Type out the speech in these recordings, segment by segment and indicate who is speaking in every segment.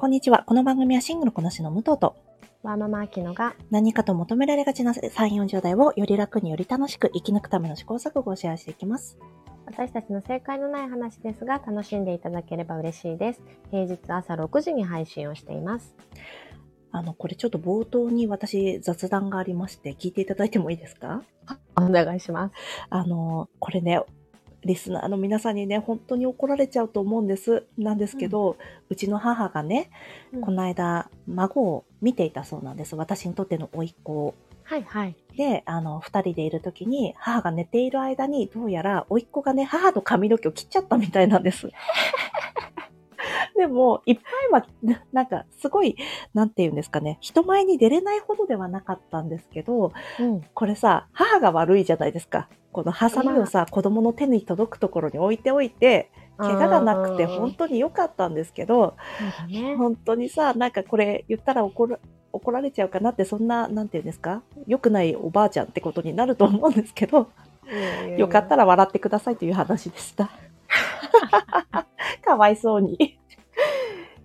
Speaker 1: こんにちは。この番組はシングルこなしの武藤と
Speaker 2: ワーママアキノが
Speaker 1: 何かと求められがちな3、40代をより楽により楽しく生き抜くための試行錯誤をシェアしていきます。
Speaker 2: 私たちの正解のない話ですが楽しんでいただければ嬉しいです。平日朝6時に配信をしています。
Speaker 1: あの、これちょっと冒頭に私雑談がありまして聞いていただいてもいいですか？
Speaker 2: お願いします。
Speaker 1: あの、これね、リスナーの皆さんにね、本当に怒られちゃうと思うんです。なんですけど、うちの母がね、
Speaker 2: うん
Speaker 1: この間、孫を見ていたそうなんです。私にとっての甥っ子を。
Speaker 2: はいはい。
Speaker 1: で、あの、二人でいる時に、母が寝ている間に、どうやら、甥っ子がね、母の髪の毛を切っちゃったみたいなんです。でも、いっぱいは、ななんか、すごい、なんて言うんですかね、人前に出れないほどではなかったんですけど、
Speaker 2: うん。
Speaker 1: これさ、母が悪いじゃないですか。このハサミをさ、子供の手に届くところに置いておいて、怪我がなくて本当に良かったんですけど、
Speaker 2: ね。
Speaker 1: 本当にさ、なんかこれ言ったら怒ら怒られちゃうかなって、そんな、なんていうんですか？良くないおばあちゃんってことになると思うんですけど、よかった
Speaker 2: ら。
Speaker 1: ら笑ってくださいという話でした。かわいそうに。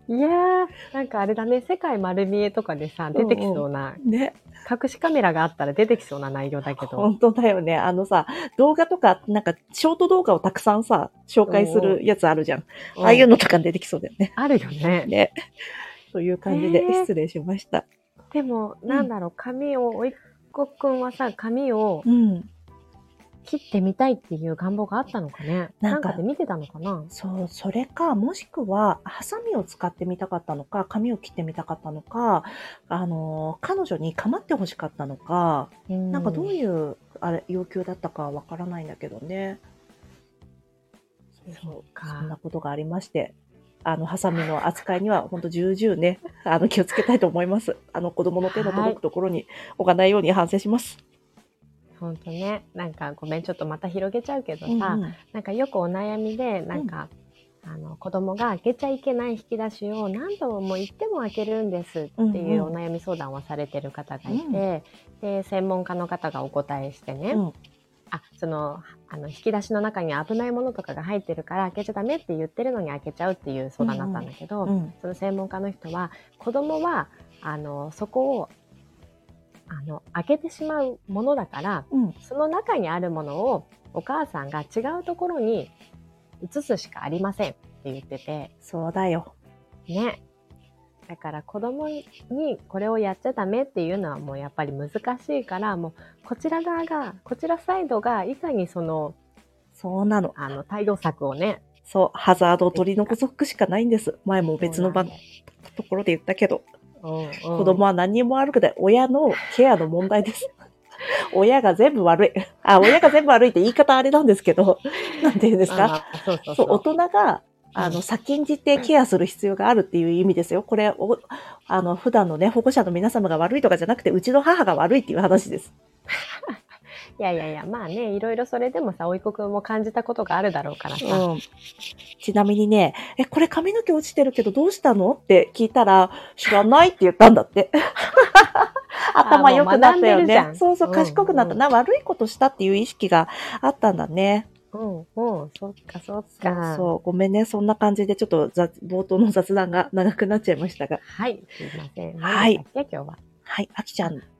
Speaker 2: いやー、なんかあれだね、世界丸見えとかでさ、出てきそうな、
Speaker 1: ね、
Speaker 2: 隠しカメラがあったら出てきそうな内容だけど。
Speaker 1: 本当だよね。あのさ、動画とか、なんか、ショート動画をたくさんさ、紹介するやつあるじゃん。ああいうのとか出てきそうだよね。
Speaker 2: あるよね。
Speaker 1: ね。という感じで
Speaker 2: ね
Speaker 1: 失礼しました。
Speaker 2: でも、なんだろう、髪を、おいっ子くんはさ、髪を
Speaker 1: うん。
Speaker 2: 切ってみたいっていう願望があったのかね。
Speaker 1: な
Speaker 2: んんかで見てたのかな
Speaker 1: そう、それか、もしくは、ハサミを使ってみたかったのか、髪を切ってみたかったのか、あの、彼女に構ってほしかったのか、なんかどう
Speaker 2: う
Speaker 1: いう、あれ、要求だったかわからないんだけどね。
Speaker 2: そうか
Speaker 1: そんなことがありまして、あの、ハサミの扱いには、本当重々ね、あの、気をつけたいと思います。あの、子供の手の届くところに置かないように反省します。
Speaker 2: ほんとね。なんかごめん、ちょっとまた広げちゃうけどさ、
Speaker 1: うんうん。
Speaker 2: なんかよくお悩みで、なんか、あの子供が開けちゃいけない引き出しを何度も言っても開けるんですっていうお
Speaker 1: うん。
Speaker 2: 悩み相談をされてる方がいて、
Speaker 1: うん
Speaker 2: で専門家の方がお答えしてね、
Speaker 1: うん。
Speaker 2: あそのあの引き出しの中に危ないものとかが入ってるから開けちゃダメって言ってるのに開けちゃうっていう相談だったんだけど、
Speaker 1: うん。
Speaker 2: その専門家の人は子供はあのそこをあの開けてしまうものだから
Speaker 1: うん
Speaker 2: その中にあるものをお母さんが違うところに移すしかありませんって言ってて
Speaker 1: そうだよ。
Speaker 2: ねだから子供にこれをやっちゃダメっていうのはもうやっぱり難しいからもうこちら側がこちらサイドがいかにその
Speaker 1: そうなの。
Speaker 2: あの対応策をね
Speaker 1: そう、ハザードを取り除くしかないんです。前も別の場
Speaker 2: そう
Speaker 1: ところで言ったけど、子供は何にも悪くない。親のケアの問題です。親が全部悪い。あ、親が全部悪いって言い方あれなんですけど、なんて言うんですか？
Speaker 2: あそうそう
Speaker 1: そ、
Speaker 2: そうう
Speaker 1: 大人が、あの、
Speaker 2: うん
Speaker 1: 先んじてケアする必要があるっていう意味ですよ。これ、おあの、普段のね、保護者の皆様が悪いとかじゃなくて、うちの母が悪いっていう話です。
Speaker 2: いやいやいや まあねいろいろそれでもさ甥っ子くんも感じたことがあるだろうからさ、
Speaker 1: うん。ちなみにね、え、これ髪の毛落ちてるけどどうしたのって聞いたら、知らないって言ったんだって。頭良くなったよ。ねそうそう、
Speaker 2: うん
Speaker 1: 賢くなったな、悪いことしたっていう意識があったんだね。
Speaker 2: うんうんそっかそっ
Speaker 1: そう
Speaker 2: か
Speaker 1: そう。ごめんね。そんな感じでちょっと雑冒頭の雑談が長くなっちゃいましたが。
Speaker 2: はいすいません
Speaker 1: はい
Speaker 2: 今日は
Speaker 1: はい。あきちゃん。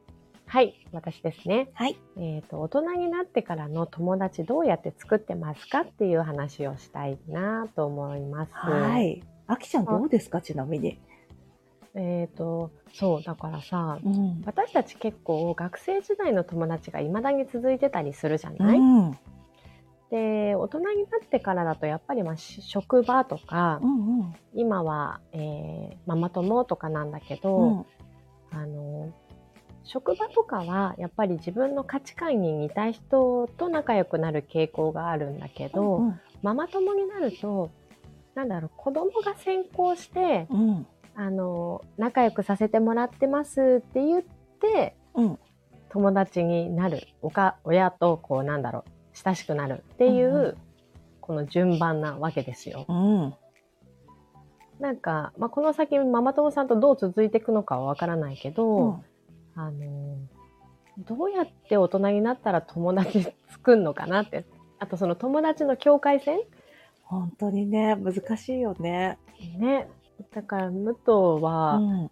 Speaker 2: はい私ですね
Speaker 1: はい。
Speaker 2: えっ、と大人になってからの友達どうやって作ってますかっていう話をしたいなと思います
Speaker 1: はい。あきちゃんどうですか？ちなみに。
Speaker 2: えっ、とそうだからさ
Speaker 1: うん。
Speaker 2: 私たち結構学生時代の友達が未だに続いてたりするじゃない、
Speaker 1: うん。うん
Speaker 2: で大人になってからだとやっぱりまあし職場とか、
Speaker 1: うん。
Speaker 2: 今は、えーママ友とかなんだけど、
Speaker 1: うん。
Speaker 2: あの職場とかはやっぱり自分の価値観に似た人と仲良くなる傾向があるんだけど、
Speaker 1: うん。
Speaker 2: ママ友になるとなんだろう子供が先行して
Speaker 1: うん。
Speaker 2: あの仲良くさせてもらってますって言って
Speaker 1: うん。
Speaker 2: 友達になるおか親とこうなんだろう親しくなるっていう、
Speaker 1: うんうん
Speaker 2: この順番なわけですよ。
Speaker 1: うん。
Speaker 2: なんか、まあ、この先ママ友さんとどう続いていくのかはわからないけど、
Speaker 1: うん
Speaker 2: あのどうやって大人になったら友達作るのかなってあとその友達の境界線？
Speaker 1: 本当にね、難しいよね。
Speaker 2: ねだから、武藤は
Speaker 1: うん。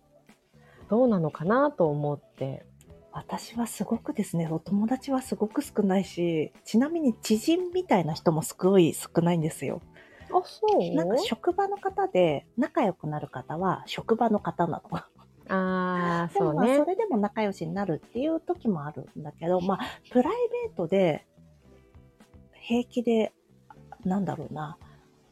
Speaker 2: どうなのかなと思って。
Speaker 1: 私はすごくですね、お友達はすごく少ないし、ちなみに知人みたいな人もすごい少ないんですよ。
Speaker 2: あ、そう？
Speaker 1: なんか職場の方で仲良くなる方は職場の方なの。
Speaker 2: ああ、
Speaker 1: でもまあ
Speaker 2: そうね
Speaker 1: そ。れでも仲良しになるっていう時もあるんだけど、まあプライベートで平気で、なんだろうな、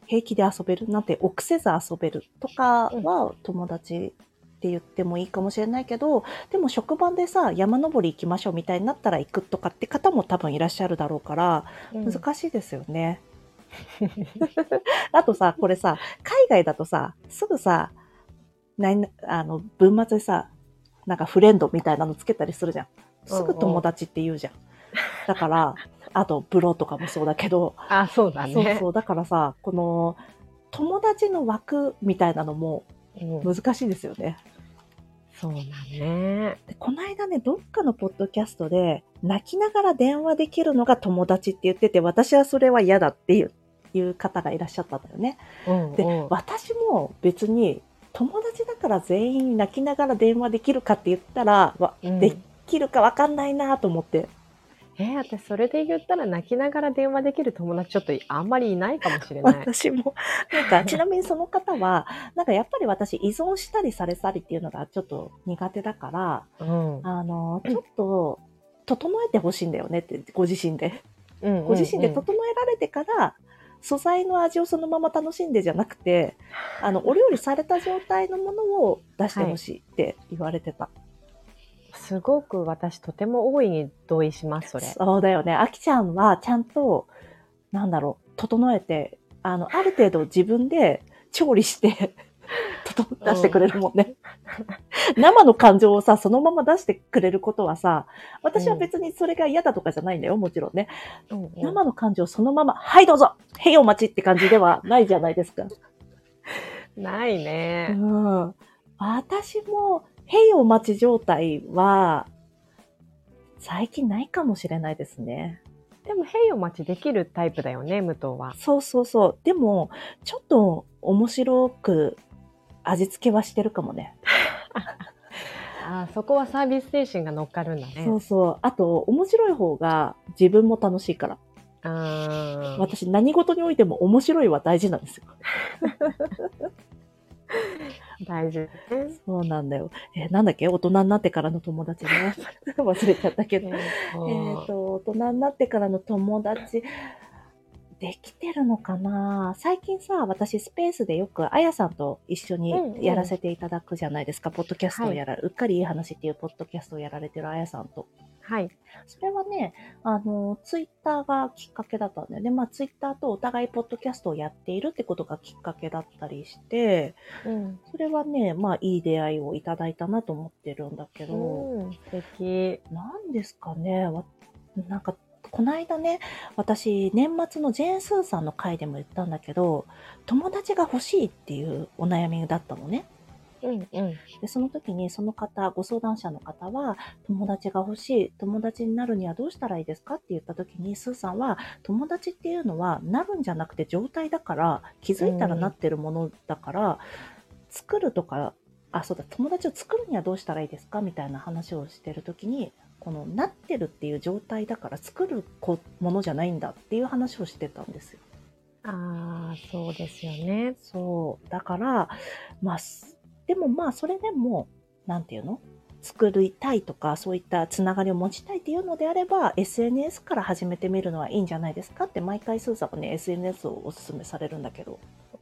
Speaker 1: 平気で遊べるなんて臆せず遊べるとかは友達って言ってもいいかもしれないけど、でも職場でさ、山登り行きましょうみたいになったら行くとかって方も多分いらっしゃるだろうから、
Speaker 2: うん
Speaker 1: 難しいですよね。あとさ、これさ、海外だとさ、すぐさ、ないあの、文末でさ、なんかフレンドみたいなのつけたりするじゃん。すぐ友達って言うじゃん。だから、あと、ブロとかもそうだけど、
Speaker 2: あ、そうだね。
Speaker 1: そうそう、だからさ、この、友達の枠みたいなのも
Speaker 2: うん
Speaker 1: 難しいですよね。
Speaker 2: そうだね。
Speaker 1: でこの間ね、どっかのポッドキャストで、泣きながら電話できるのが友達って言ってて、私はそれは嫌だっていういう方がいらっしゃったんだよね。で、
Speaker 2: うんうん
Speaker 1: 私も別に友達だから全員泣きながら電話できるかって言ったら、わ
Speaker 2: うん
Speaker 1: できるかわかんないなと思って。
Speaker 2: えー私それで言ったら泣きながら電話できる友達ちょっとあんまりいないかもしれない。
Speaker 1: 私も、なんか、ちなみにその方は、なんかやっぱり私依存したりされたりっていうのがちょっと苦手だから、
Speaker 2: うん
Speaker 1: あの、ちょっと、整えてほしいんだよねって、ご自身で。
Speaker 2: うんうんうん
Speaker 1: ご自身で整えられてから、素材の味をそのまま楽しんでじゃなくて、あの、お料理された状態のものを出してほしいって言われてた。
Speaker 2: すごく私とても大いに同意します、それ。
Speaker 1: そうだよね。あきちゃんはちゃんと、なんだろう、整えて、あの、ある程度自分で調理して、整出してくれるもんね。生の感情をさ、そのまま出してくれることはさ、私は別にそれが嫌だとかじゃないんだよ、もちろんね。
Speaker 2: うんうん
Speaker 1: 生の感情をそのまま、はいどうぞへいお待ちって感じでは ないじゃないですか。
Speaker 2: ない
Speaker 1: う
Speaker 2: ね。
Speaker 1: ん。私も、へいお待ち状態は、最近ないかもしれないですね。
Speaker 2: でも、へいお待ちできるタイプだよね、武藤は。
Speaker 1: そうそうそう。でも、ちょっと面白く味付けはしてるかもね。
Speaker 2: あーそこはサービス精神が乗っかるんだね。
Speaker 1: そうそう。あと、面白い方が自分も楽しいから。
Speaker 2: あー
Speaker 1: 私、何事においても面白いは大事なんですよ。
Speaker 2: 大事ね。
Speaker 1: そうなんだよ。えーなんだっけ？大人になってからの友達ね。忘れちゃったけど。えっ、と、大人になってからの友達、できてるのかな？最近さ、私スペースでよくあやさんと一緒に
Speaker 2: うんうん
Speaker 1: やらせていただくじゃないですか、ポッドキャストをやられ、うっかりいい話っていうポッドキャストをやられてるあやさんと。
Speaker 2: はい。
Speaker 1: それはね、あの、ツイッターがきっかけだったんだよね。まあ、ツイッターとお互いポッドキャストをやっているってことがきっかけだったりして、
Speaker 2: うん。
Speaker 1: それはね、まあ、いい出会いをいただいたなと思ってるんだけど、
Speaker 2: うん、素敵。
Speaker 1: なんですかね、わなんか、この間ね、私、年末のジェーン・スーさんの回でも言ったんだけど、友達が欲しいっていうお悩みだったのね。
Speaker 2: うんうん。
Speaker 1: で、その時にその方、ご相談者の方は、友達が欲しい、友達になるにはどうしたらいいですかって言った時に、スーさんは、友達っていうのは、なるんじゃなくて状態だから、気づいたらなってるものだから、作るとか、あ、そうだ、友達を作るにはどうしたらいいですかみたいな話をしてる時に、この、なってるっていう状態だから、作るこものじゃないんだっていう話をしてたんですよ。
Speaker 2: ああ、そうですよね。
Speaker 1: そう。だから、まあ、すでもまあ、それでも、なんていうの？作りたいとか、そういったつながりを持ちたいっていうのであれば、SNS から始めてみるのはいいんじゃないですかって、毎回スーさんはね、SNS をおすすめされるんだけど。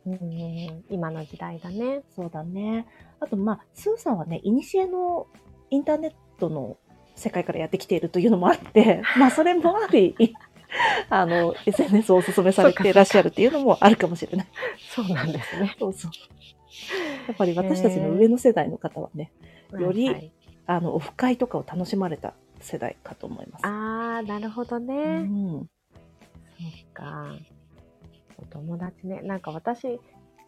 Speaker 2: うん、今の時代だね。
Speaker 1: そうだね。あと、まあ、スーさんはね、いにしえのインターネットの世界からやってきているというのもあって、まあ、それもあり、あの、SNS をおすすめされていらっしゃるっていうのもあるかもしれない。
Speaker 2: そうなんですね。
Speaker 1: そうそう。やっぱり私たちの上の世代の方はね、より
Speaker 2: はい
Speaker 1: あの、オフ会とかを楽しまれた世代かと思います。
Speaker 2: ああ、なるほど
Speaker 1: う
Speaker 2: ね。
Speaker 1: ん。
Speaker 2: そっか。お友達ね。なんか私、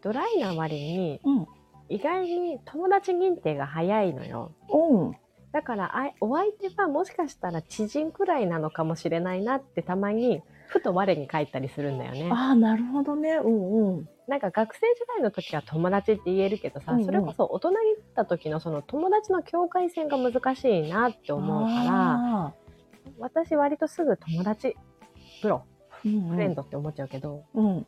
Speaker 2: ドライな割に、
Speaker 1: うん。
Speaker 2: 意外に友達認定が早いのよ。
Speaker 1: うん。
Speaker 2: だからあいお相手はもしかしたら知人くらいなのかもしれないなってたまにふと我に返ったりするんだよね。
Speaker 1: ああ、なるほどね。うんうん。
Speaker 2: なんか学生時代の時は友達って言えるけどさ、
Speaker 1: うんうん
Speaker 2: それこそ大人になった時のその友達の境界線が難しいなって思うから、
Speaker 1: あ
Speaker 2: 私割とすぐ友達、プロ、
Speaker 1: ー、うんうん
Speaker 2: フレンドって思っちゃうけど、
Speaker 1: うん。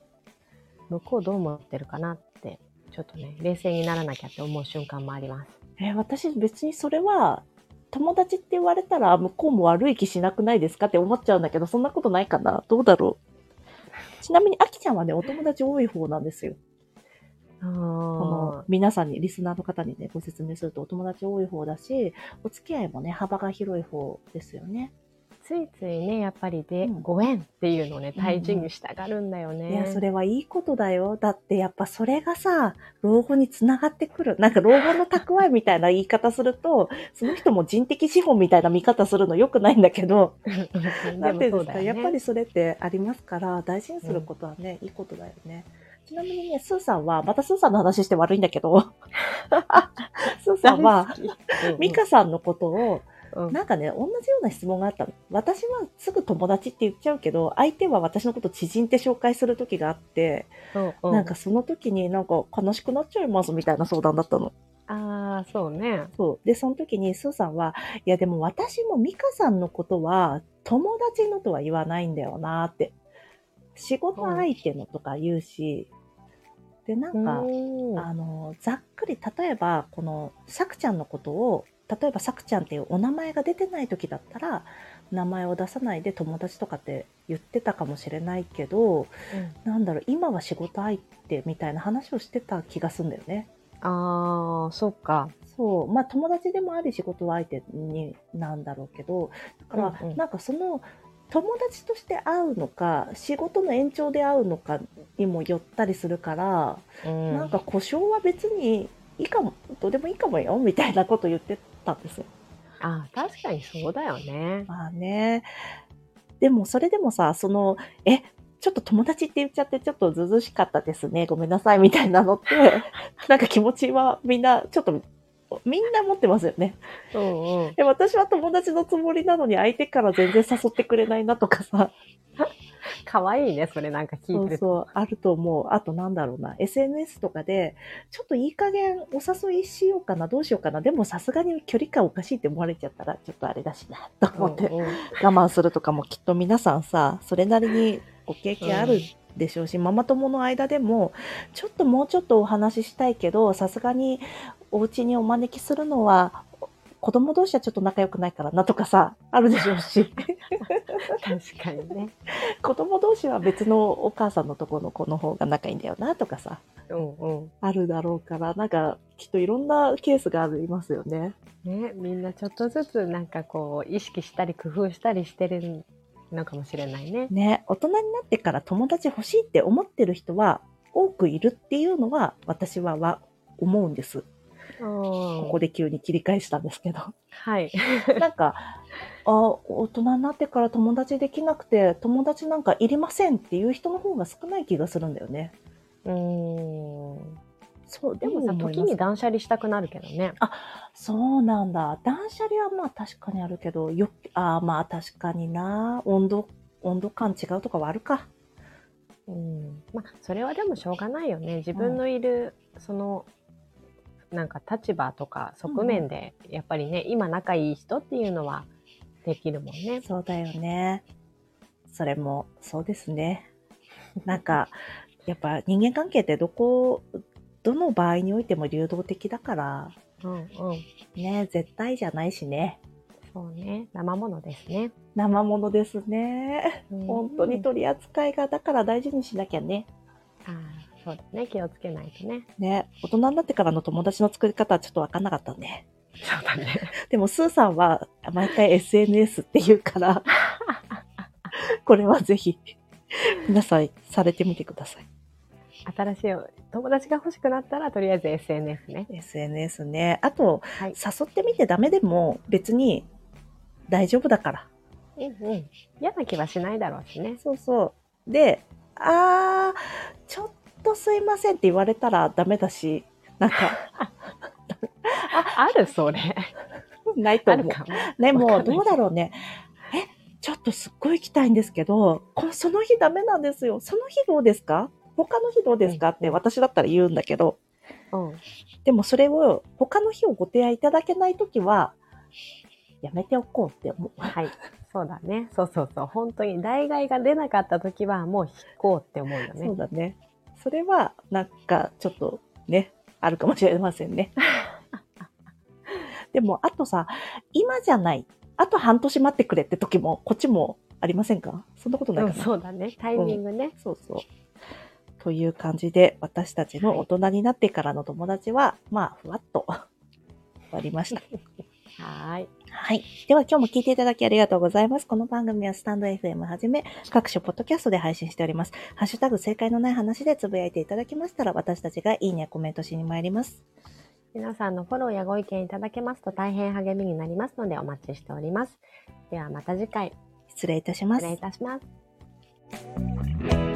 Speaker 2: 向こうどう思ってるかなって、ちょっとね、冷静にならなきゃって思う瞬間もあります。
Speaker 1: え、私別にそれは、友達って言われたら向こうも悪い気しなくないですかって思っちゃうんだけど、そんなことないかなどうだろうちなみに、あきちゃんはね、お友達多い方なんですよ。
Speaker 2: あ
Speaker 1: この皆さんに、リスナーの方にね、ご説明するとお友達多い方だし、お付き合いもね、幅が広い方ですよね。
Speaker 2: ついついね、やっぱりで、
Speaker 1: うん。
Speaker 2: ご縁っていうのをね、
Speaker 1: うんうん。
Speaker 2: 大事にしたがるんだよね。
Speaker 1: いや、それはいいことだよ。だってやっぱそれがさ、老後につながってくる。なんか老後の蓄えみたいな言い方すると、その人も人的資本みたいな見方するの良くないんだけど、なんていうんですか、やっぱりそれってありますから、大事にすることはね、いいことだよね。ちなみにね、スーさんは、またスーさんの話して悪いんだけど、スーさんは、ミカさんのことを、
Speaker 2: うん
Speaker 1: なんかね、同じような質問があったの。私はすぐ友達って言っちゃうけど、相手は私のこと知人って紹介する時があって、
Speaker 2: うんうん
Speaker 1: なんかその時になんか悲しくなっちゃいますみたいな相談だったの。
Speaker 2: ああ、そうね。
Speaker 1: そう。で、その時にスーさんは、いやでも私もミカさんのことは友達のとは言わないんだよなって。仕事相手のとか言うし、で、なんか、
Speaker 2: うん
Speaker 1: あの、ざっくり、例えば、この、さくちゃんのことを、例えばさくちゃんっていうお名前が出てない時だったら、名前を出さないで友達とかって言ってたかもしれないけど、なんだろう、今は仕事相手みたいな話をしてた気がするんだよね。
Speaker 2: ああ、そっか。
Speaker 1: そう。まあ友達でもあり仕事相手になんだろうけど、だから、
Speaker 2: うんうん
Speaker 1: なんかその、友達として会うのか、仕事の延長で会うのかにもよったりするから、
Speaker 2: うん
Speaker 1: なんか故障は別にいいかも、どうでもいいかもよ、みたいなこと言ってたんですよ。
Speaker 2: あー確かにそうだよね。
Speaker 1: まあね。でもそれでもさ、その、え、ちょっと友達って言っちゃってちょっとずうずうしかったですね。ごめんなさい、みたいなのって、なんか気持ちはみんな、ちょっと、みんな持ってますよね。
Speaker 2: うんうん。
Speaker 1: で、私は友達のつもりなのに相手から全然誘ってくれないなとかさ、
Speaker 2: かわいいね、それなんか聞いてると。
Speaker 1: そうそう、あると思う。あとなんだろうな、SNS とかで、ちょっといい加減お誘いしようかな、どうしようかな。でもさすがに距離感おかしいって思われちゃったら、ちょっとあれだしな、と思って、
Speaker 2: うんうん
Speaker 1: 我慢するとかもきっと皆さんさ、それなりにご経験あるでしょうし、ママ友の間でも、ちょっともうちょっとお話ししたいけど、さすがにお家にお招きするのは、子供同士はちょっと仲良くないからなとかさ、あるでしょうし。
Speaker 2: 確かにね。
Speaker 1: 子供同士は別のお母さんのところの子の方が仲いいんだよなとかさ、
Speaker 2: うんうん。
Speaker 1: あるだろうから、なんかきっといろんなケースがありますよね。
Speaker 2: ね、みんなちょっとずつなんかこう意識したり工夫したりしてるのかもしれないね。
Speaker 1: ね、大人になってから友達欲しいって思ってる人は多くいるっていうのは私はは思うんです。こ
Speaker 2: こ
Speaker 1: こで急に切り返したんですけど。
Speaker 2: はい。
Speaker 1: なんか、あ、大人になってから友達できなくて、友達なんかいりませんっていう人の方が少ない気がするんだよね。
Speaker 2: うーん。
Speaker 1: そう、
Speaker 2: でもさ、時に断捨離したくなるけどね。
Speaker 1: そうなんだ。断捨離はまあ確かにあるけど、よあーまあ確かにな。温度、温度感違うとかはあるか。
Speaker 2: うん。まあ、それはでもしょうがないよね。自分のいる、その、なんか立場とか側面で、やっぱりね、今仲いい人っていうのはできるもんね。
Speaker 1: そうだよね。それも、そうですね。なんか、やっぱ人間関係ってどこ、どの場合においても流動的だから、
Speaker 2: うんうん。
Speaker 1: ね、絶対じゃないしね。
Speaker 2: そうね。生ものですね。
Speaker 1: 生ものですね。本当に取り扱いが、だから大事にしなきゃね。
Speaker 2: ああ、そうだね。気をつけないとね。
Speaker 1: ね、大人になってからの友達の作り方はちょっとわかんなかったね。
Speaker 2: そうだね。
Speaker 1: でも、スーさんは毎回 SNS って言うから、これはぜひ、皆さんされてみてください。
Speaker 2: 新しい友達が欲しくなったら、とりあえず SNS ね。
Speaker 1: SNS ね。あと、
Speaker 2: はい。
Speaker 1: 誘ってみてダメでも別に大丈夫だから。
Speaker 2: うんうん。嫌な気はしないだろうしね。
Speaker 1: そうそう。で、あー、とすいませんって言われたらダメだし、なんか、
Speaker 2: あ、あるそれ。
Speaker 1: ないと思う。
Speaker 2: あるかも。
Speaker 1: でも、
Speaker 2: わかんない
Speaker 1: どうだろうね。え、ちょっとすっごい行きたいんですけど、こその日ダメなんですよ。その日どうですか？他の日どうですか？って私だったら言うんだけど、
Speaker 2: うん。
Speaker 1: でもそれを他の日をご提案いただけないときは、やめておこうって思う。
Speaker 2: はい。そうだね。そうそうそう。本当に、代替が出なかった時はもう引こうって思うよね。
Speaker 1: そうだね。それは、なんか、ちょっとね、あるかもしれませんね。でも、あとさ、今じゃない。あと半年待ってくれって時も、こっちもありませんか？そんなことない
Speaker 2: うん、
Speaker 1: かな、
Speaker 2: そうだね。タイミングね。
Speaker 1: そうそう。という感じで、私たちの大人になってからの友達は、まあ、ふわっと終わりました。
Speaker 2: はーい。
Speaker 1: はい。では今日も聞いていただきありがとうございます。この番組はスタンド FM はじめ、各種ポッドキャストで配信しております。ハッシュタグ正解のない話でつぶやいていただきましたら、私たちがいいね、コメントしに参ります。
Speaker 2: 皆さんのフォローやご意見いただけますと大変励みになりますのでお待ちしております。ではまた次回、
Speaker 1: 失礼いたします
Speaker 2: 失礼い。たします。